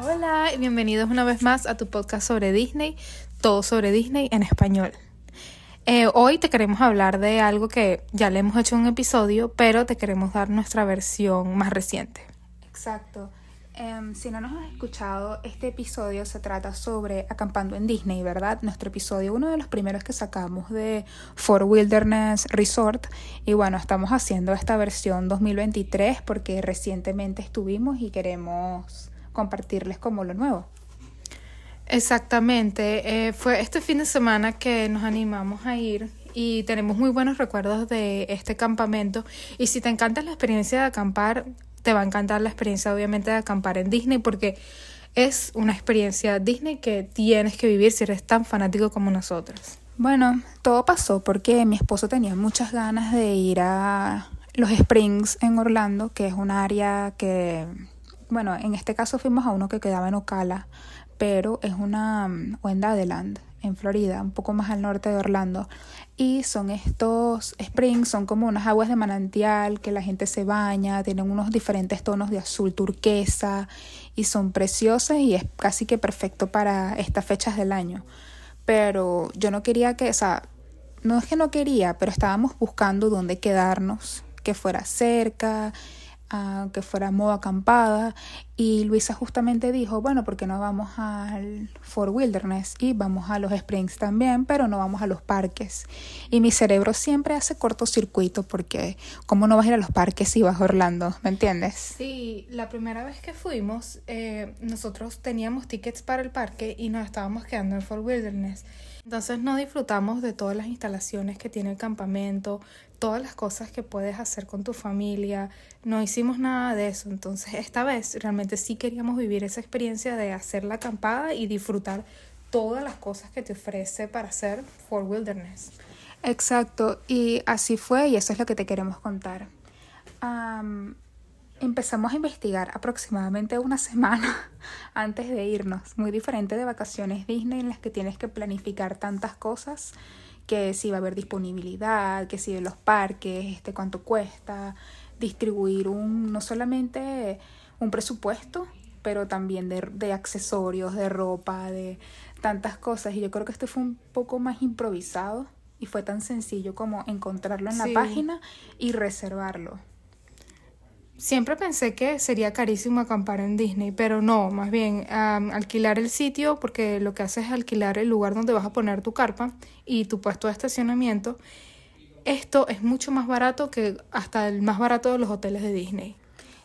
Hola y bienvenidos una vez más a tu podcast sobre Disney, todo sobre Disney en español. Eh, hoy te queremos hablar de algo que ya le hemos hecho un episodio, pero te queremos dar nuestra versión más reciente. Exacto. Em, si no nos has escuchado, este episodio se trata sobre acampando en Disney, ¿verdad? Nuestro episodio, uno de los primeros que sacamos de Fort Wilderness Resort. Y bueno, estamos haciendo esta versión 2023 porque recientemente estuvimos y queremos compartirles como lo nuevo. Exactamente. Eh, fue este fin de semana que nos animamos a ir y tenemos muy buenos recuerdos de este campamento. Y si te encanta la experiencia de acampar, te va a encantar la experiencia obviamente de acampar en Disney porque es una experiencia Disney que tienes que vivir si eres tan fanático como nosotros. Bueno, todo pasó porque mi esposo tenía muchas ganas de ir a los Springs en Orlando, que es un área que, bueno, en este caso fuimos a uno que quedaba en Ocala, pero es una, o en Dadeland, en Florida, un poco más al norte de Orlando. Y son estos springs, son como unas aguas de manantial que la gente se baña, tienen unos diferentes tonos de azul turquesa y son preciosas y es casi que perfecto para estas fechas del año. Pero yo no quería que, o sea, no es que no quería, pero estábamos buscando dónde quedarnos, que fuera cerca, que fuera modo acampada y Luisa justamente dijo, bueno, porque no vamos al Fort Wilderness y vamos a los Springs también, pero no vamos a los parques. Y mi cerebro siempre hace cortocircuito porque ¿cómo no vas a ir a los parques si vas a Orlando? ¿Me entiendes? Sí, la primera vez que fuimos, eh, nosotros teníamos tickets para el parque y nos estábamos quedando en Fort Wilderness. Entonces no disfrutamos de todas las instalaciones que tiene el campamento, todas las cosas que puedes hacer con tu familia. No hicimos nada de eso. Entonces esta vez realmente sí queríamos vivir esa experiencia de hacer la acampada y disfrutar todas las cosas que te ofrece para hacer Fort Wilderness. Exacto, y así fue y eso es lo que te queremos contar empezamos a investigar aproximadamente una semana antes de irnos, muy diferente de vacaciones Disney en las que tienes que planificar tantas cosas, que si va a haber disponibilidad, que si de los parques, este cuánto cuesta, distribuir un no solamente un presupuesto, pero también de, de accesorios, de ropa, de tantas cosas. Y yo creo que este fue un poco más improvisado y fue tan sencillo como encontrarlo en la página y reservarlo. Siempre pensé que sería carísimo acampar en Disney, pero no, más bien alquilar el sitio porque lo que hace es alquilar el lugar donde vas a poner tu carpa y tu puesto de estacionamiento. Esto es mucho más barato que hasta el más barato de los hoteles de Disney.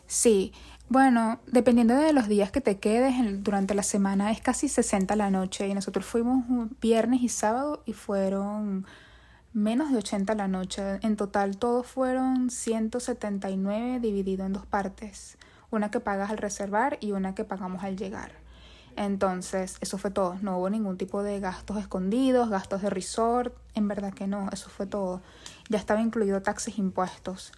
Sí, bueno, dependiendo de los días que te quedes durante la semana es casi 60 la noche y nosotros fuimos viernes y sábado y fueron menos de 80 la noche. En total todos fueron 179 dividido en dos partes, una que pagas al reservar y una que pagamos al llegar. Entonces, eso fue todo. No hubo ningún tipo de gastos escondidos, gastos de resort. En verdad que no, eso fue todo. Ya estaba incluido taxes impuestos.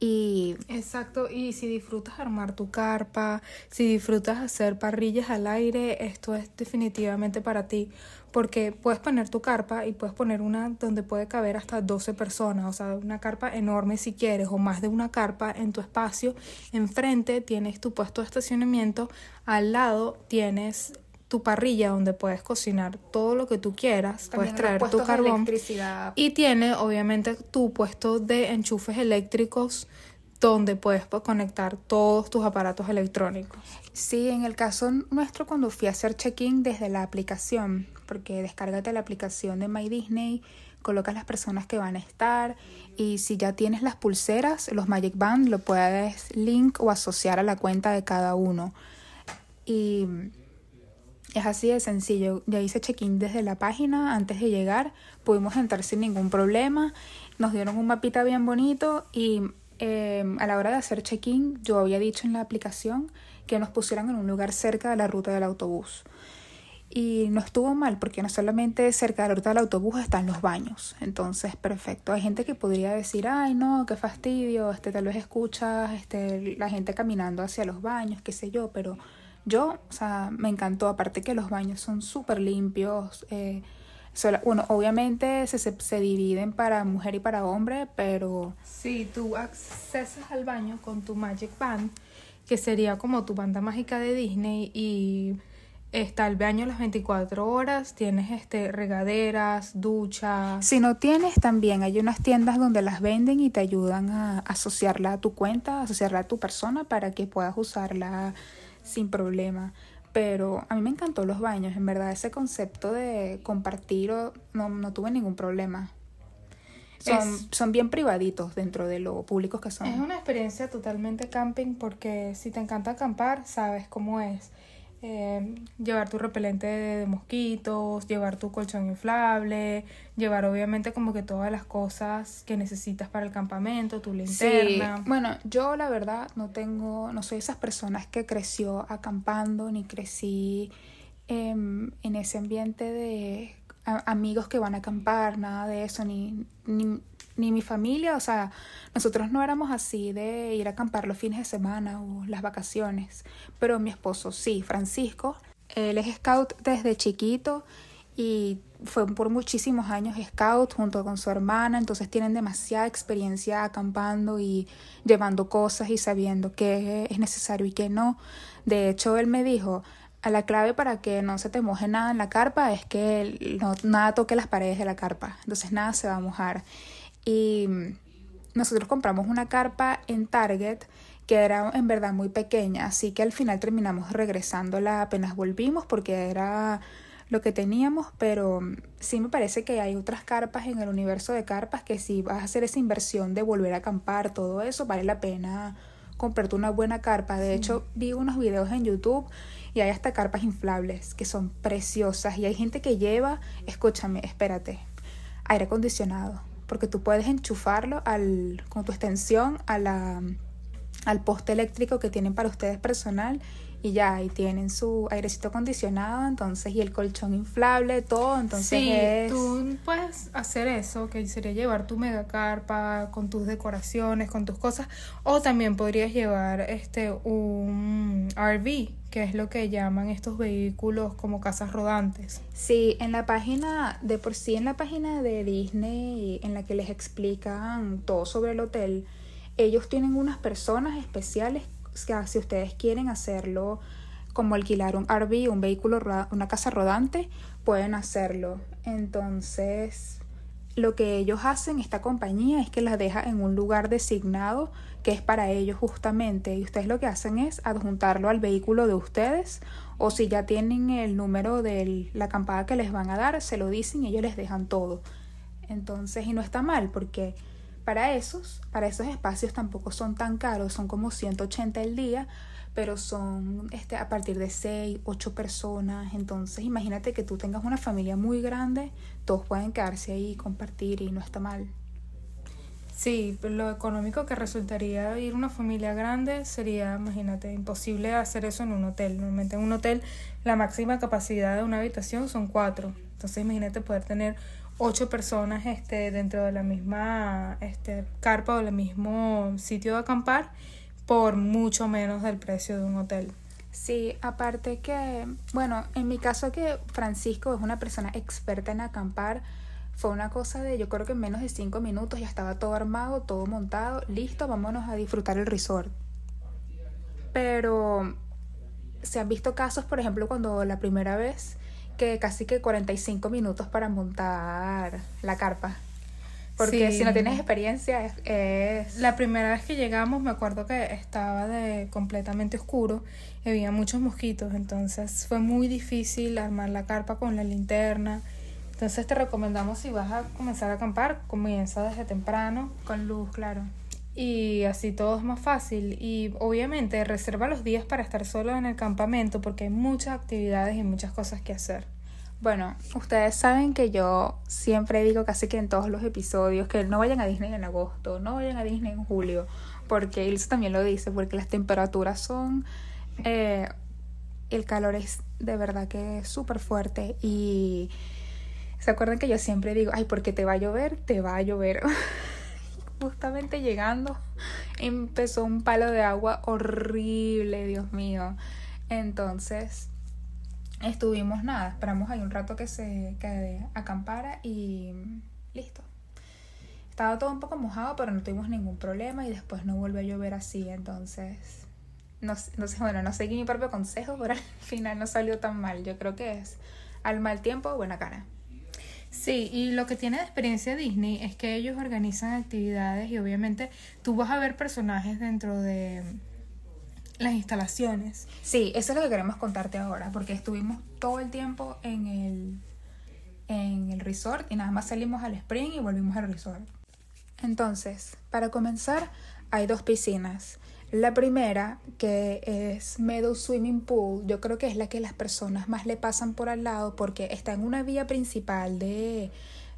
Y exacto, y si disfrutas armar tu carpa, si disfrutas hacer parrillas al aire, esto es definitivamente para ti, porque puedes poner tu carpa y puedes poner una donde puede caber hasta 12 personas, o sea, una carpa enorme si quieres, o más de una carpa en tu espacio. Enfrente tienes tu puesto de estacionamiento, al lado tienes tu parrilla donde puedes cocinar todo lo que tú quieras, puedes traer tu carbón y tiene obviamente tu puesto de enchufes eléctricos donde puedes conectar todos tus aparatos electrónicos. Sí, en el caso nuestro cuando fui a hacer check-in desde la aplicación, porque descárgate la aplicación de My Disney, colocas las personas que van a estar y si ya tienes las pulseras, los Magic Band, lo puedes link o asociar a la cuenta de cada uno. Y es así de sencillo. Ya hice check-in desde la página antes de llegar. Pudimos entrar sin ningún problema. Nos dieron un mapita bien bonito y em, a la hora de hacer check-in yo había dicho en la aplicación que nos pusieran en un lugar cerca de la ruta del autobús. Y no estuvo mal porque no solamente cerca de la ruta del autobús están los baños. Entonces, perfecto. Hay gente que podría decir, ay no, qué fastidio, este, tal vez escuchas este, la gente caminando hacia los baños, qué sé yo, pero yo, o sea, me encantó, aparte que los baños son súper limpios. Eh, bueno, obviamente se, se, dividen para mujer y para hombre, pero... Sí, tú accesas al baño con tu Magic Band que sería como tu banda mágica de Disney y está el baño las 24 horas, tienes este regaderas, duchas. Si no tienes, también hay unas tiendas donde las venden y te ayudan a asociarla a tu cuenta, asociarla a tu persona para que puedas usarla sin problema. Pero a mí me encantó los baños, en verdad, ese concepto de compartir no, no tuve ningún problema. Son, son bien privaditos dentro de lo públicos que son. Es una experiencia totalmente camping porque si te encanta acampar, sabes cómo es eh, llevar tu repelente de, mosquitos, llevar tu colchón inflable, llevar obviamente como que todas las cosas que necesitas para el campamento, tu linterna. Sí. Bueno, yo la verdad no tengo, no soy esas personas que creció acampando ni crecí em, en ese ambiente de amigos que van a acampar, nada de eso, ni, ni, ni mi familia, o sea, nosotros no éramos así de ir a acampar los fines de semana o las vacaciones, pero mi esposo sí, Francisco, él es scout desde chiquito y fue por muchísimos años scout junto con su hermana, entonces tienen demasiada experiencia acampando y llevando cosas y sabiendo qué es necesario y qué no. De hecho, él me dijo, a la clave para que no se te moje nada en la carpa es que no, nada toque las paredes de la carpa, entonces nada se va a mojar. Y nosotros compramos una carpa en Target que era en verdad muy pequeña, así que al final terminamos regresándola apenas volvimos porque era lo que teníamos, pero sí me parece que hay otras carpas en el universo de carpas que si vas a hacer esa inversión de volver a acampar, todo eso, vale la pena comprarte una buena carpa. De hecho, vi unos videos en YouTube y hay hasta carpas inflables que son preciosas y hay gente que lleva, escúchame, espérate, aire acondicionado porque tú puedes enchufarlo al, con tu extensión al poste eléctrico que tienen para ustedes personal y ya ahí tienen su airecito acondicionado entonces y el colchón inflable todo entonces sí, tú puedes hacer eso que sería llevar tu mega carpa con tus decoraciones con tus cosas o también podrías llevar este un RV que es lo que llaman estos vehículos como casas rodantes. Sí, en la página, de por sí en la página de Disney, en la que les explican todo sobre el hotel, ellos tienen unas personas especiales si ustedes quieren hacerlo como alquilar un RV, un vehículo, una casa rodante, pueden hacerlo. Entonces, lo que ellos hacen, esta compañía, es que las deja en un lugar designado que es para ellos justamente. Y ustedes lo que hacen es adjuntarlo al vehículo de ustedes o si ya tienen el número de la acampada que les van a dar, se lo dicen y ellos les dejan todo. Entonces, y no está mal porque para esos, para esos espacios tampoco son tan caros, son como 180 el día, pero son este, a partir de 6, 8 personas. Entonces, imagínate que tú tengas una familia muy grande, todos pueden quedarse ahí, compartir y no está mal. Sí, lo económico que resultaría ir una familia grande sería, imagínate, imposible hacer eso en un hotel. Normalmente en un hotel la máxima capacidad de una habitación son cuatro. Entonces imagínate poder tener ocho personas este, dentro de la misma este, carpa o el mismo sitio de acampar por mucho menos del precio de un hotel. Sí, aparte que, bueno, en mi caso que Francisco es una persona experta en acampar, fue una cosa de, yo creo que en menos de cinco minutos ya estaba todo armado, todo montado, listo, vámonos a disfrutar el resort. Pero se han visto casos, por ejemplo, cuando la primera vez que casi que 45 minutos para montar la carpa. Porque si no tienes experiencia es, La primera vez que llegamos me acuerdo que estaba de completamente oscuro y había muchos mosquitos, entonces fue muy difícil armar la carpa con la linterna. Entonces te recomendamos si vas a comenzar a acampar, comienza desde temprano. Con luz, claro. Y así todo es más fácil. Y obviamente reserva los días para estar solo en el campamento porque hay muchas actividades y muchas cosas que hacer. Bueno, ustedes saben que yo siempre digo casi que en todos los episodios que no vayan a Disney en agosto, no vayan a Disney en julio, porque Ilse también lo dice, porque las temperaturas son... Eh, el calor es de verdad que súper fuerte y se acuerdan que yo siempre digo, ay, porque te va a llover, te va a llover. Justamente llegando empezó un palo de agua horrible, Dios mío. Entonces, estuvimos nada, esperamos ahí un rato que se que acampara y listo. Estaba todo un poco mojado, pero no tuvimos ningún problema y después no volvió a llover así, entonces no, no sé, bueno, no seguí mi propio consejo, pero al final no salió tan mal. Yo creo que es al mal tiempo, buena cara. Sí, y lo que tiene de experiencia Disney es que ellos organizan actividades y obviamente tú vas a ver personajes dentro de las instalaciones. Sí, eso es lo que queremos contarte ahora, porque estuvimos todo el tiempo en el, en el resort y nada más salimos al spring y volvimos al resort. Entonces, para comenzar, hay dos piscinas. La primera, que es Meadow Swimming Pool, yo creo que es la que las personas más le pasan por al lado porque está en una vía principal de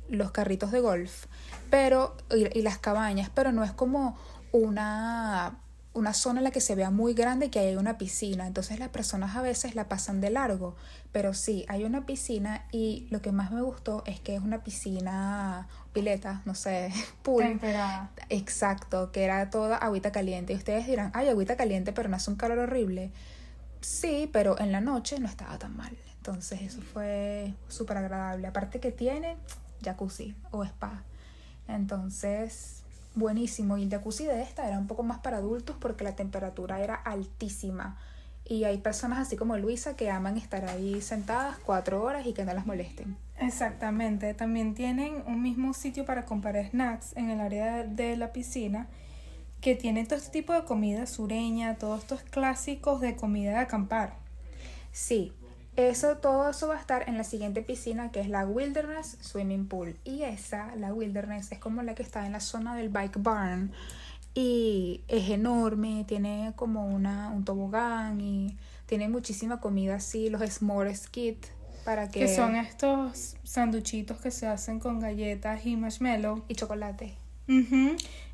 los carritos de golf pero y, las cabañas, pero no es como una una zona en la que se vea muy grande y que hay una piscina. Entonces las personas a veces la pasan de largo. Pero sí, hay una piscina y lo que más me gustó es que es una piscina, pileta, no sé, pool. Temperada. Exacto, que era toda agüita caliente. Y ustedes dirán, ay, agüita caliente, pero no hace un calor horrible. Sí, pero en la noche no estaba tan mal. Entonces eso fue súper agradable. Aparte que tiene jacuzzi o spa. Entonces buenísimo. Y el jacuzzi de esta era un poco más para adultos porque la temperatura era altísima. Y hay personas así como Luisa que aman estar ahí sentadas cuatro horas y que no las molesten. Exactamente. También tienen un mismo sitio para comprar snacks en el área de la piscina que tiene todo este tipo de comida sureña, todos estos clásicos de comida de acampar. Sí, eso, todo eso va a estar en la siguiente piscina que es la Wilderness Swimming Pool. Y esa, la Wilderness, es como la que está en la zona del Bike Barn. Y es enorme, tiene como una, un tobogán y tiene muchísima comida así, los s'mores kit para que... Que son estos sanduchitos que se hacen con galletas y marshmallow. Y chocolate.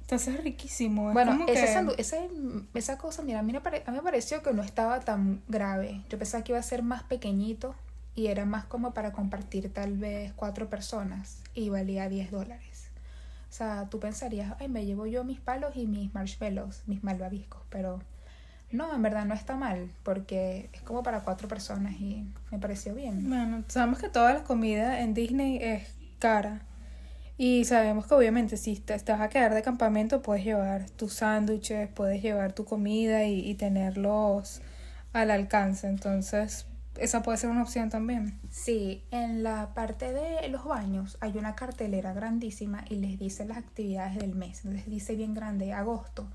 Entonces es riquísimo. bueno, ese esa cosa, mira, a mí, me a mí me pareció que no estaba tan grave. Yo pensaba que iba a ser más pequeñito y era más como para compartir tal vez cuatro personas y valía 10 dólares. O sea, tú pensarías, ay, me llevo yo mis palos y mis marshmallows, mis malvaviscos, pero no, en verdad no está mal, porque es como para cuatro personas y me pareció bien. Bueno, sabemos que toda la comida en Disney es cara. Y sabemos que obviamente si te, vas a quedar de campamento puedes llevar tus sándwiches, puedes llevar tu comida y, tenerlos al alcance. Entonces, esa puede ser una opción también. Sí, en la parte de los baños hay una cartelera grandísima y les dice las actividades del mes. Les dice bien grande agosto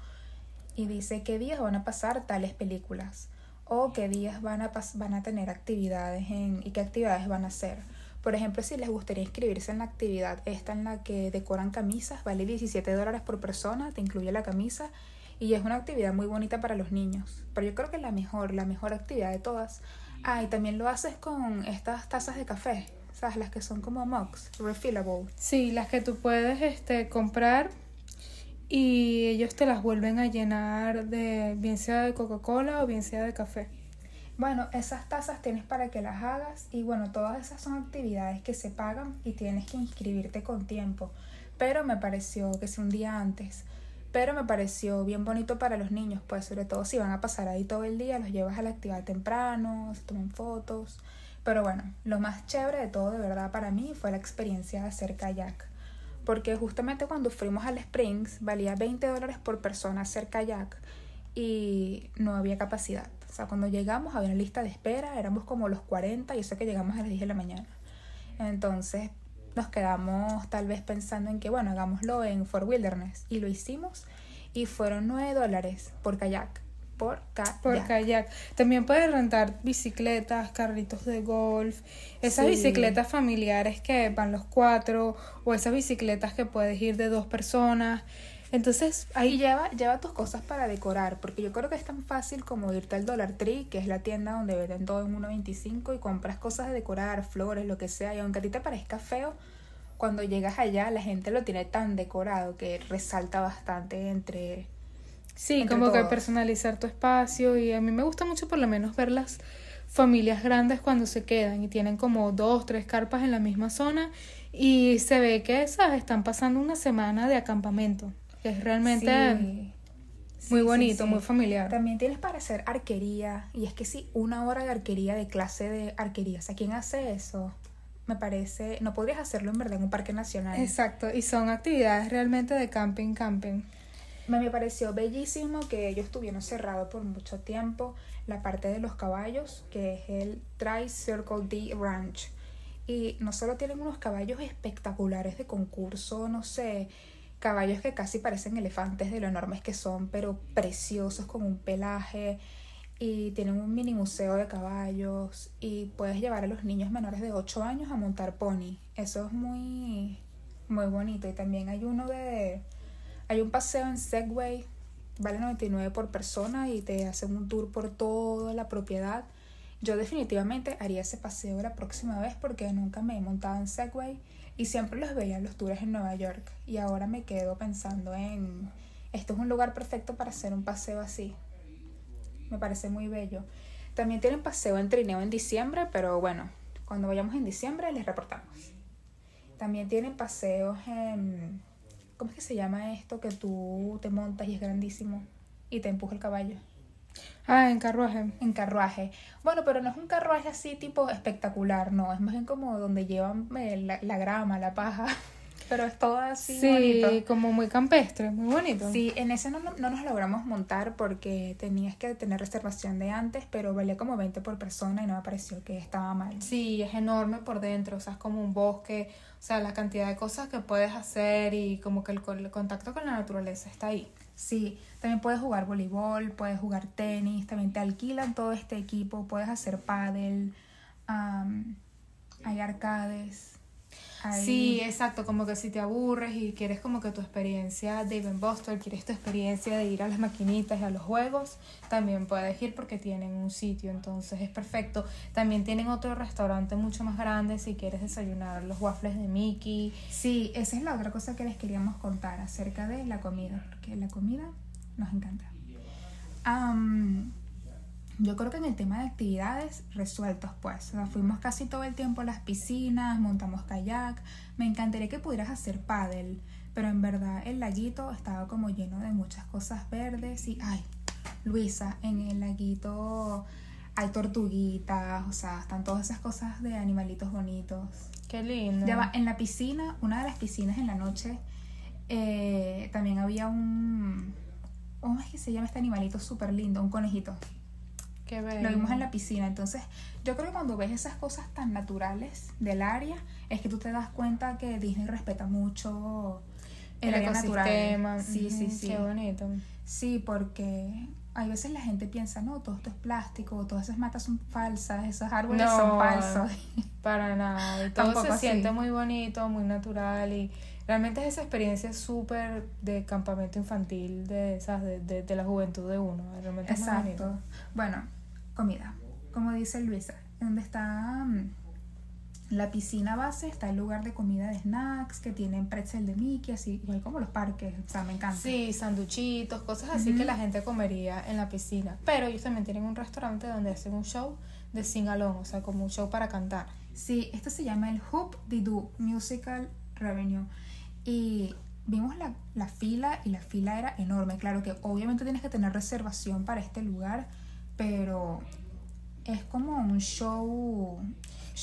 y dice qué días van a pasar tales películas o qué días van a, van a tener actividades en, y qué actividades van a hacer. Por ejemplo, si les gustaría inscribirse en la actividad esta en la que decoran camisas, vale 17 dólares por persona, te incluye la camisa y es una actividad muy bonita para los niños. Pero yo creo que la mejor, la mejor actividad de todas. Ah, y también lo haces con estas tazas de café, ¿sabes? Las que son como mugs, refillable. Sí, las que tú puedes este, comprar y ellos te las vuelven a llenar de bien sea de Coca-Cola o bien sea de café. Bueno, esas tazas tienes para que las hagas y bueno, todas esas son actividades que se pagan y tienes que inscribirte con tiempo. Pero me pareció que sea un día antes. Pero me pareció bien bonito para los niños, pues sobre todo si van a pasar ahí todo el día, los llevas a la actividad temprano, se toman fotos. Pero bueno, lo más chévere de todo de verdad para mí fue la experiencia de hacer kayak. Porque justamente cuando fuimos al Springs valía 20 dólares por persona hacer kayak y no había capacidad. O sea, cuando llegamos había una lista de espera, éramos como los 40 y eso que llegamos a las 10 de la mañana. Entonces nos quedamos tal vez pensando en que, bueno, hagámoslo en Fort Wilderness. Y lo hicimos y fueron 9 dólares por kayak. Por kayak. Por kayak. También puedes rentar bicicletas, carritos de golf, esas bicicletas familiares que van los cuatro, o esas bicicletas que puedes ir de dos personas. Entonces, ahí lleva, lleva tus cosas para decorar, porque yo creo que es tan fácil como irte al Dollar Tree, que es la tienda donde venden todo en 1.25 y compras cosas de decorar, flores, lo que sea, y aunque a ti te parezca feo, cuando llegas allá la gente lo tiene tan decorado que resalta bastante entre... Sí, como que personalizar tu espacio y a mí me gusta mucho por lo menos ver las familias grandes cuando se quedan y tienen como dos, tres carpas en la misma zona y se ve que esas están pasando una semana de acampamento. Es realmente muy bonito, muy familiar. También tienes para hacer arquería. Y es que sí, una hora de arquería, de clase de arquería. O sea, ¿quién hace eso? Me parece, no podrías hacerlo en verdad en un parque nacional. Exacto, y son actividades realmente de camping, camping. Me pareció bellísimo que ellos estuvieron cerrados por mucho tiempo la parte de los caballos, que es el Tri-Circle D Ranch. Y no solo tienen unos caballos espectaculares de concurso, no sé, caballos que casi parecen elefantes de lo enormes que son, pero preciosos con un pelaje. Y tienen un mini museo de caballos y puedes llevar a los niños menores de 8 años a montar pony. Eso es muy, muy bonito. Y también hay uno de... Hay un paseo en Segway, vale 99 por persona y te hacen un tour por toda la propiedad. Yo definitivamente haría ese paseo la próxima vez porque nunca me he montado en Segway y siempre los veía en los tours en Nueva York y ahora me quedo pensando en esto es un lugar perfecto para hacer un paseo así. Me parece muy bello. También tienen paseo en trineo en diciembre, pero bueno, cuando vayamos en diciembre les reportamos. También tienen paseos en ¿cómo es que se llama esto que tú te montas y es grandísimo y te empuja el caballo? Ah, en carruaje. En carruaje. Bueno, pero no es un carruaje así tipo espectacular, no. Es más bien como donde llevan eh, la, grama, la paja. Pero es todo así sí, como muy campestre, muy bonito. Sí, en ese no, no, nos logramos montar porque tenías que tener reservación de antes, pero valía como 20 por persona y no me pareció que estaba mal. Sí, es enorme por dentro, o sea, es como un bosque, o sea, la cantidad de cosas que puedes hacer y como que el, el contacto con la naturaleza está ahí. Sí, también puedes jugar voleibol, puedes jugar tenis, también te alquilan todo este equipo, puedes hacer paddle, hay arcades. Sí, exacto, como que si te aburres y quieres como que tu experiencia de Even Buster, quieres tu experiencia de ir a las maquinitas y a los juegos, también puedes ir porque tienen un sitio, entonces es perfecto. También tienen otro restaurante mucho más grande si quieres desayunar los waffles de Mickey. Sí, esa es la otra cosa que les queríamos contar acerca de la comida, porque la comida nos encanta. Yo creo que en el tema de actividades resueltos, pues, fuimos casi todo el tiempo a las piscinas, montamos kayak. Me encantaría que pudieras hacer paddle, pero en verdad el laguito estaba como lleno de muchas cosas verdes y, ay, Luisa, en el laguito hay tortuguitas, o sea, están todas esas cosas de animalitos bonitos. Qué lindo. Ya va, en la piscina, una de las piscinas en la noche, eh, también había un, ¿cómo es que se llama este animalito súper lindo? Un conejito. Qué bello. Lo vimos en la piscina. Entonces, yo creo que cuando ves esas cosas tan naturales del área, es que tú te das cuenta que Disney respeta mucho el, área natural. Sí, sí, sí. Qué bonito. Sí, porque hay veces la gente piensa, no, todo esto es plástico, todas esas matas son falsas, esos árboles son falsos. Para nada. Y todo se siente muy bonito, muy natural y realmente es esa experiencia súper de campamento infantil de esas de, de, la juventud de uno. Realmente Exacto. bueno, comida. Como dice Luisa, donde está mm, la piscina base está el lugar de comida de snacks que tienen pretzel de Mickey, así igual como los parques, o sea, me encanta. Sí, sanduchitos, cosas así que la gente comería en la piscina. Pero ellos también tienen un restaurante donde hacen un show de sing along, o sea, como un show para cantar. Sí, esto se llama el Hoop Didoo Musical Revenue. Y vimos la, la fila y la fila era enorme. Claro que obviamente tienes que tener reservación para este lugar, pero es como un show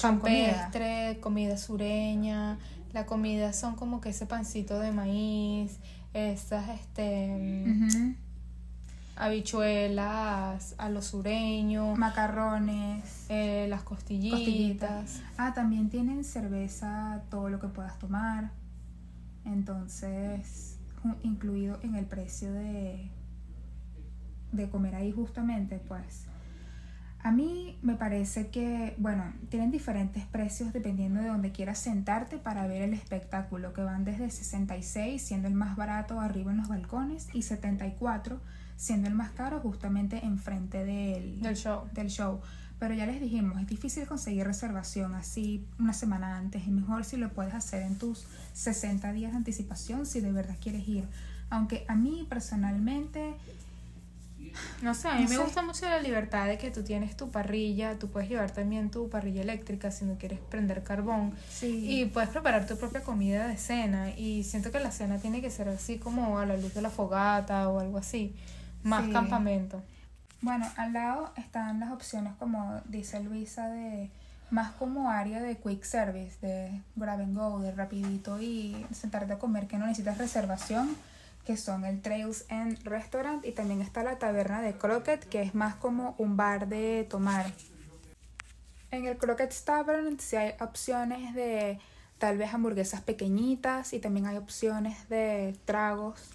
campestre, comida. sureña. La comida son como que ese pancito de maíz, esas este habichuelas a los sureños, macarrones, eh, las costillitas. Ah, también tienen cerveza, todo lo que puedas tomar. Entonces, incluido en el precio de de comer ahí justamente, pues a mí me parece que, bueno, tienen diferentes precios dependiendo de donde quieras sentarte para ver el espectáculo, que van desde 66, siendo el más barato arriba en los balcones, y 74, siendo el más caro justamente enfrente del, del, show. del show. Pero ya les dijimos, es difícil conseguir reservación así una semana antes. Es mejor si lo puedes hacer en tus 60 días de anticipación si de verdad quieres ir. Aunque a mí personalmente no sé, a mí me gusta mucho la libertad de que tú tienes tu parrilla, tú puedes llevar también tu parrilla eléctrica si no quieres prender carbón. Y puedes preparar tu propia comida de cena y siento que la cena tiene que ser así como a la luz de la fogata o algo así, más campamento. Bueno, al lado están las opciones como dice Luisa de más como área de quick service, de grab and go, de rapidito y sentarte a comer que no necesitas reservación que son el Trails End Restaurant y también está la taberna de Crockett, que es más como un bar de tomar. En el Crockett's Tavern sí hay opciones de tal vez hamburguesas pequeñitas y también hay opciones de tragos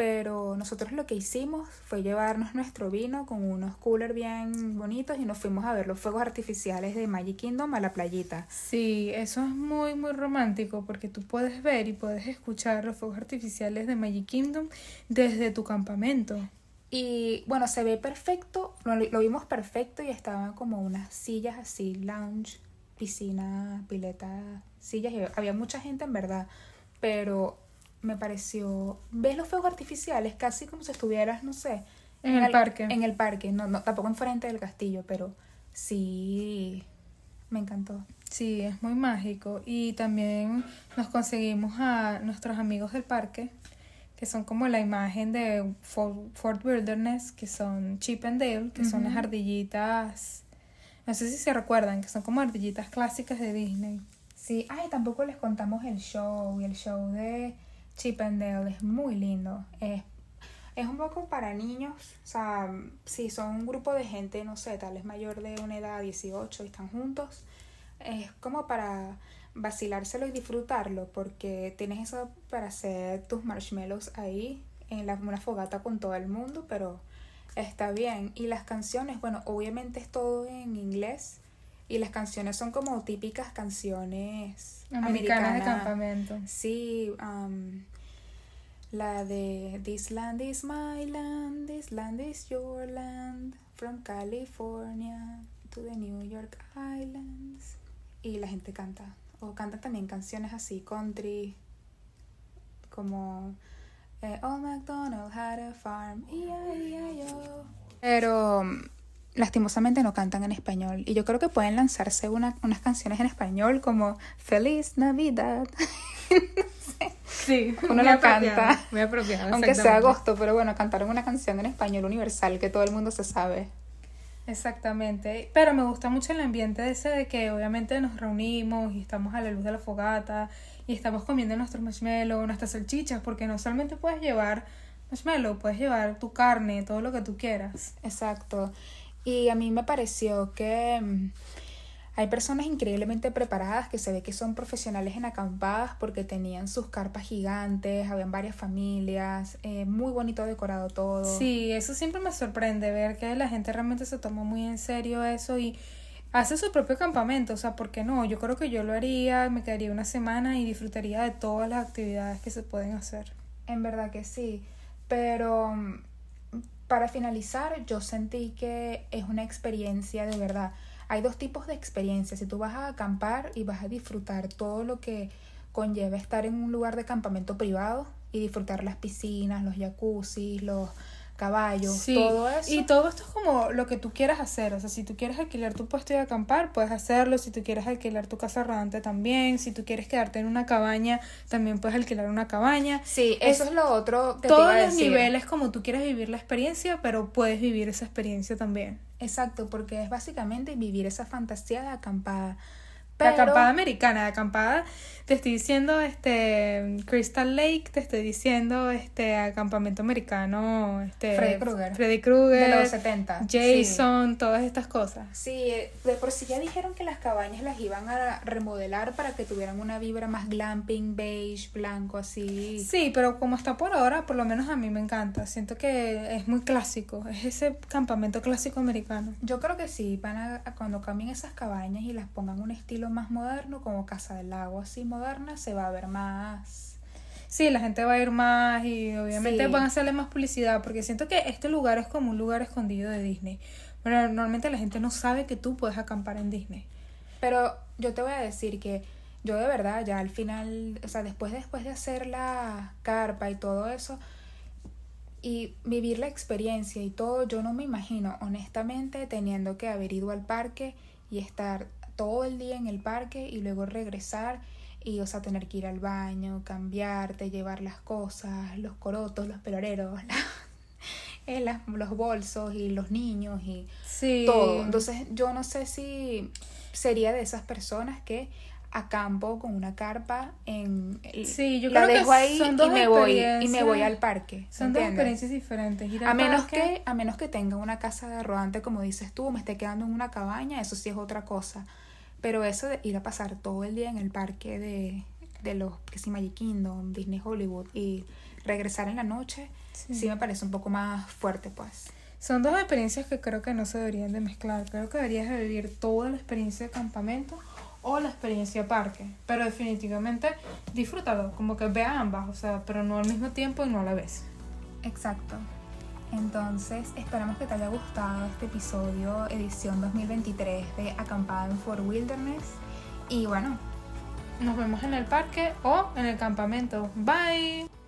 pero nosotros lo que hicimos fue llevarnos nuestro vino con unos coolers bien bonitos y nos fuimos a ver los fuegos artificiales de Magic Kingdom a la playita. Sí, eso es muy muy romántico porque tú puedes ver y puedes escuchar los fuegos artificiales de Magic Kingdom desde tu campamento. Y bueno, se ve perfecto, lo, lo vimos perfecto y estaban como unas sillas así, lounge, piscina, pileta, sillas, y había mucha gente en verdad, pero me pareció. ¿Ves los fuegos artificiales? Casi como si estuvieras, no sé. En, el, parque. En el parque, no, no, tampoco enfrente del castillo, pero sí. Me encantó. Sí, es muy mágico. Y también nos conseguimos a nuestros amigos del parque, que son como la imagen de Fort, Wilderness, que son Chip and Dale, que son las ardillitas. No sé si se recuerdan, que son como ardillitas clásicas de Disney. Sí, ay, tampoco les contamos el show y el show de Chip and Dale es muy lindo. Es, es un poco para niños. O sea, si son un grupo de gente, no sé, tal vez mayor de una edad 18 y están juntos, es como para vacilárselo y disfrutarlo, porque tienes eso para hacer tus marshmallows ahí en la, una fogata con todo el mundo, pero está bien. Y las canciones, bueno, obviamente es todo en inglés. Y las canciones son como típicas canciones americanas, de campamento. Sí, um, la de This land is my land, this land is your land, from California to the New York Islands. Y la gente canta. O canta también canciones así, country, como eh, Old MacDonald had a farm. Pero lastimosamente no cantan en español. Y yo creo que pueden lanzarse una, unas canciones en español como Feliz Navidad. Sí, uno la canta. Muy apropiado. Aunque sea agosto, pero bueno, cantaron una canción en español universal que todo el mundo se sabe. Exactamente, pero me gusta mucho el ambiente ese de que obviamente nos reunimos y estamos a la luz de la fogata y estamos comiendo nuestros marshmallows, nuestras salchichas, porque no solamente puedes llevar marshmallow, puedes llevar tu carne, todo lo que tú quieras. Exacto. Y a mí me pareció que mm, hay personas increíblemente preparadas que se ve que son profesionales en acampadas porque tenían sus carpas gigantes, habían varias familias, eh, muy bonito decorado todo. Sí, eso siempre me sorprende ver que la gente realmente se toma muy en serio eso y hace su propio campamento, o sea, ¿por qué no? Yo creo que yo lo haría, me quedaría una semana y disfrutaría de todas las actividades que se pueden hacer. En verdad que sí, pero mm, para finalizar, yo sentí que es una experiencia de verdad. Hay dos tipos de experiencias. Si tú vas a acampar y vas a disfrutar todo lo que conlleva estar en un lugar de campamento privado y disfrutar las piscinas, los jacuzzi, los caballos, todo eso. Y todo esto es como lo que tú quieras hacer. O sea, si tú quieres alquilar tu puesto y acampar, puedes hacerlo. Si tú quieres alquilar tu casa rodante también. Si tú quieres quedarte en una cabaña, también puedes alquilar una cabaña. Sí, eso es, lo otro que Todos los niveles como tú quieres vivir la experiencia, pero puedes vivir esa experiencia también. Exacto, porque es básicamente vivir esa fantasía de acampada. La acampada americana, la acampada, te estoy diciendo este Crystal Lake, te estoy diciendo este acampamento americano, este Freddy Krueger. Freddy Krueger. De los 70. Jason, todas estas cosas. Sí, de por sí ya dijeron que las cabañas las iban a remodelar para que tuvieran una vibra más glamping, beige, blanco, así. Sí, pero como está por ahora, por lo menos a mí me encanta. Siento que es muy clásico, es ese campamento clásico americano. Yo creo que sí, van a, cuando cambien esas cabañas y las pongan un estilo más moderno, como Casa del Lago, así moderna, se va a ver más. Sí, la gente va a ir más y obviamente van a hacerle más publicidad, porque siento que este lugar es como un lugar escondido de Disney. Pero normalmente la gente no sabe que tú puedes acampar en Disney. Pero yo te voy a decir que yo de verdad ya al final, o sea, después, después de hacer la carpa y todo eso, y vivir la experiencia y todo, yo no me imagino honestamente teniendo que haber ido al parque y estar todo el día en el parque y luego regresar y o sea tener que ir al baño, cambiarte, llevar las cosas, los corotos, los peloreros, eh, los bolsos y los niños y todo. Entonces yo no sé si sería de esas personas que acampo con una carpa en sí yo la creo dejo que ahí son dos y me voy y me voy al parque son dos experiencias diferentes. Ir al a menos parque- que a menos que tenga una casa de rodante como dices tú me esté quedando en una cabaña eso sí es otra cosa pero eso de ir a pasar todo el día en el parque de, de los que sí Magic Kingdom Disney Hollywood y regresar en la noche Sí. sí me parece un poco más fuerte pues Son dos experiencias que creo que no se deberían de mezclar. Creo que deberías de vivir toda la experiencia de campamento o la experiencia parque. Pero definitivamente disfrútalo, como que vea ambas, o sea, pero no al mismo tiempo y no a la vez. Exacto. Entonces, esperamos que te haya gustado este episodio, edición 2023 de Acampada en Fort Wilderness. Y bueno, Nos vemos en el parque o en el campamento. Bye.